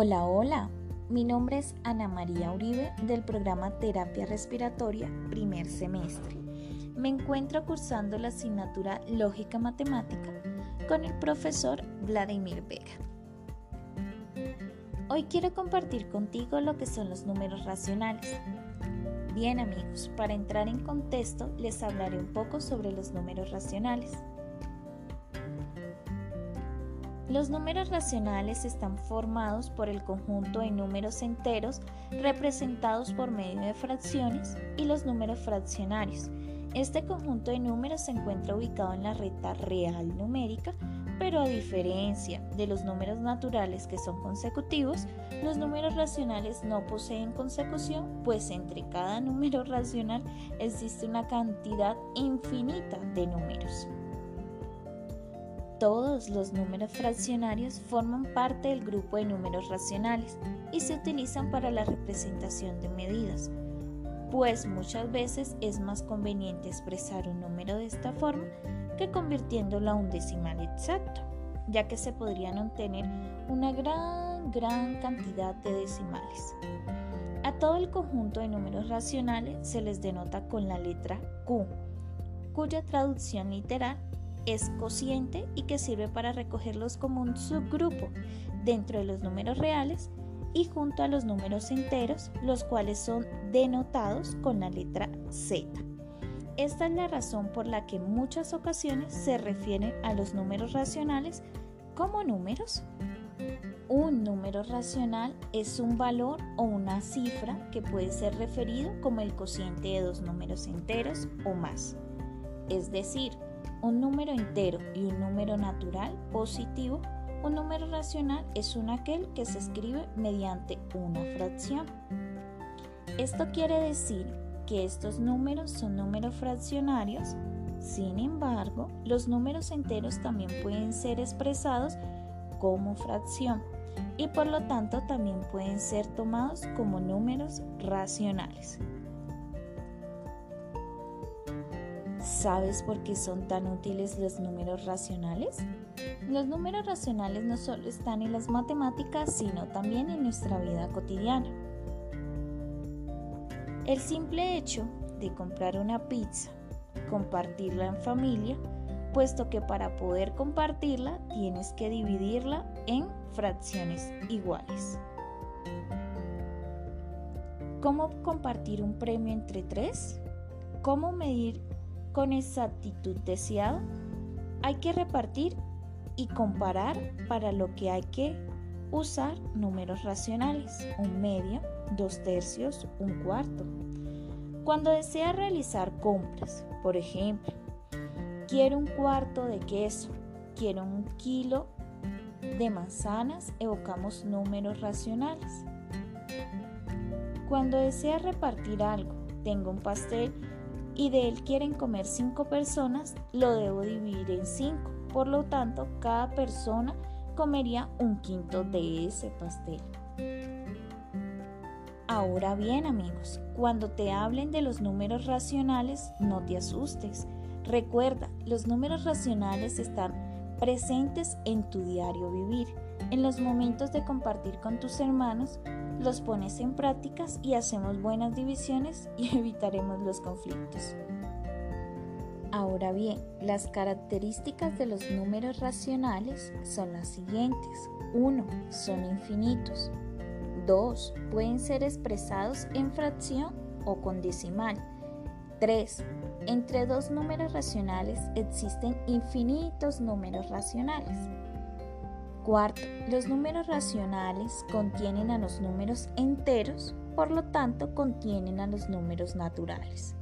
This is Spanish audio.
Hola, hola. Mi nombre es Ana María Uribe del programa Terapia Respiratoria primer semestre. Me encuentro cursando la asignatura Lógica Matemática con el profesor Vladimir Vega. Hoy quiero compartir contigo lo que son los números racionales. Bien amigos, para entrar en contexto les hablaré un poco sobre los números racionales. Los números racionales están formados por el conjunto de números enteros representados por medio de fracciones y los números fraccionarios. Este conjunto de números se encuentra ubicado en la recta real numérica, pero a diferencia de los números naturales que son consecutivos, los números racionales no poseen consecución, pues entre cada número racional existe una cantidad infinita de números. Todos los números fraccionarios forman parte del grupo de números racionales y se utilizan para la representación de medidas, pues muchas veces es más conveniente expresar un número de esta forma que convirtiéndolo a un decimal exacto, ya que se podrían obtener una gran, gran cantidad de decimales. A todo el conjunto de números racionales se les denota con la letra Q, cuya traducción literal es cociente y que sirve para recogerlos como un subgrupo dentro de los números reales y junto a los números enteros, los cuales son denotados con la letra Z. Esta es la razón por la que muchas ocasiones se refieren a los números racionales como números. Un número racional es un valor o una cifra que puede ser referido como el cociente de dos números enteros o más. Es decir, un número entero y un número natural positivo, un número racional es un aquel que se escribe mediante una fracción. Esto quiere decir que estos números son números fraccionarios, sin embargo, los números enteros también pueden ser expresados como fracción y por lo tanto también pueden ser tomados como números racionales. ¿Sabes por qué son tan útiles los números racionales? Los números racionales no solo están en las matemáticas, sino también en nuestra vida cotidiana. El simple hecho de comprar una pizza, compartirla en familia, puesto que para poder compartirla tienes que dividirla en fracciones iguales. ¿Cómo compartir un premio entre tres? ¿Cómo medir con exactitud deseada, hay que repartir y comparar para lo que hay que usar números racionales, un medio, dos tercios, un cuarto. Cuando desea realizar compras, por ejemplo, quiero un cuarto de queso, quiero un kilo de manzanas, evocamos números racionales. Cuando desea repartir algo, tengo un pastel y de él quieren comer cinco personas, lo debo dividir en cinco. Por lo tanto, cada persona comería un quinto de ese pastel. Ahora bien amigos, cuando te hablen de los números racionales, no te asustes. Recuerda, los números racionales están presentes en tu diario vivir. En los momentos de compartir con tus hermanos, los pones en prácticas y hacemos buenas divisiones y evitaremos los conflictos. Ahora bien, las características de los números racionales son las siguientes. 1. Son infinitos. 2. Pueden ser expresados en fracción o con decimal. 3. Entre dos números racionales existen infinitos números racionales. Cuarto, los números racionales contienen a los números enteros, por lo tanto contienen a los números naturales.